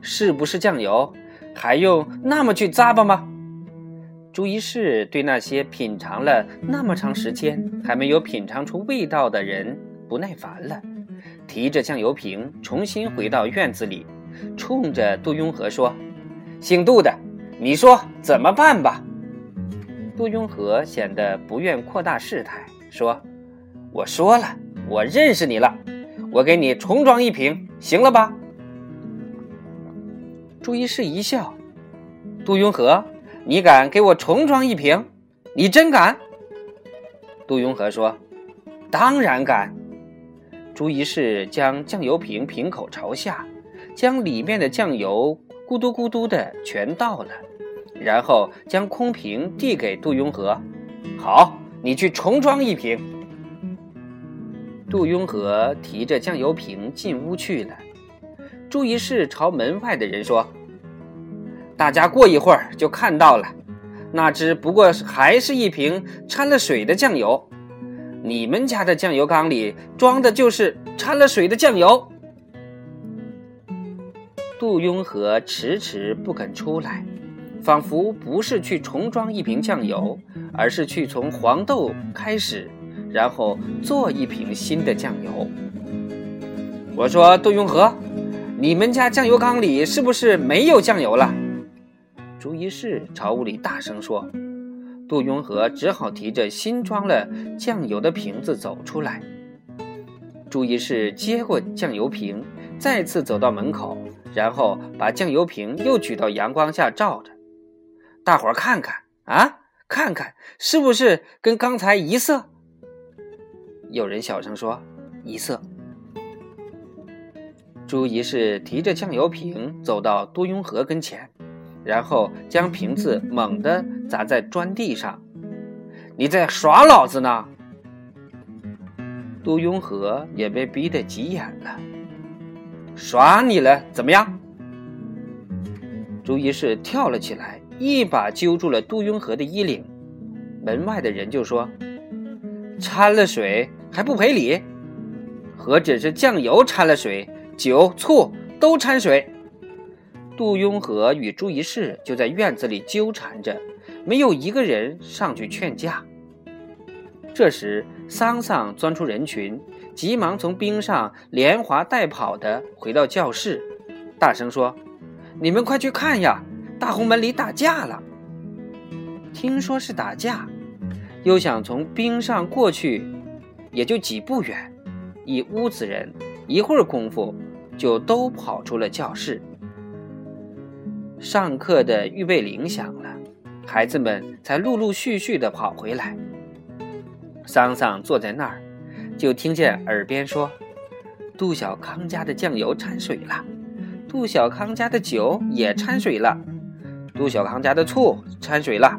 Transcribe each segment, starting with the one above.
是不是酱油？还用那么去咂巴吗？朱一士对那些品尝了那么长时间还没有品尝出味道的人不耐烦了，提着酱油瓶重新回到院子里，冲着杜雍和说：“姓杜的，你说怎么办吧？”杜雍和显得不愿扩大事态，说：“我说了，我认识你了，我给你重装一瓶，行了吧？”朱一士一笑：“杜雍和。”你敢给我重装一瓶？你真敢？杜雍和说：“当然敢。”朱一士将酱油瓶瓶口朝下，将里面的酱油咕嘟咕嘟的全倒了，然后将空瓶递给杜雍和：“好，你去重装一瓶。”杜雍和提着酱油瓶进屋去了。朱一士朝门外的人说。大家过一会儿就看到了，那只不过还是一瓶掺了水的酱油。你们家的酱油缸里装的就是掺了水的酱油。杜雍和迟迟不肯出来，仿佛不是去重装一瓶酱油，而是去从黄豆开始，然后做一瓶新的酱油。我说杜雍和，你们家酱油缸里是不是没有酱油了？朱一士朝屋里大声说：“杜雍和只好提着新装了酱油的瓶子走出来。”朱一士接过酱油瓶，再次走到门口，然后把酱油瓶又举到阳光下照着，大伙儿看看啊，看看是不是跟刚才一色？有人小声说：“一色。”朱一士提着酱油瓶走到杜雍和跟前。然后将瓶子猛地砸在砖地上，你在耍老子呢？杜雍和也被逼得急眼了，耍你了？怎么样？朱一士跳了起来，一把揪住了杜雍和的衣领。门外的人就说：“掺了水还不赔礼？何止是酱油掺了水，酒、醋都掺水。”杜雍和与朱一士就在院子里纠缠着，没有一个人上去劝架。这时，桑桑钻出人群，急忙从冰上连滑带跑的回到教室，大声说：“你们快去看呀，大红门里打架了！”听说是打架，又想从冰上过去，也就几步远，一屋子人一会儿功夫就都跑出了教室。上课的预备铃响了，孩子们才陆陆续续的跑回来。桑桑坐在那儿，就听见耳边说：“杜小康家的酱油掺水了，杜小康家的酒也掺水了，杜小康家的醋掺水了。”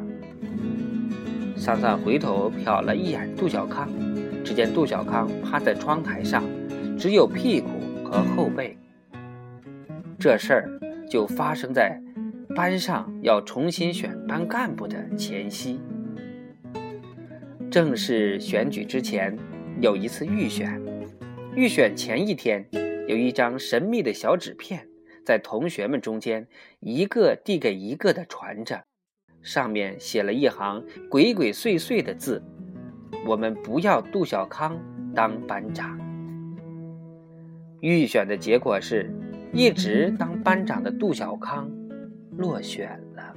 桑桑回头瞟了一眼杜小康，只见杜小康趴在窗台上，只有屁股和后背。这事儿就发生在。班上要重新选班干部的前夕，正式选举之前有一次预选。预选前一天，有一张神秘的小纸片在同学们中间一个递给一个的传着，上面写了一行鬼鬼祟祟的字：“我们不要杜小康当班长。”预选的结果是，一直当班长的杜小康。落选了。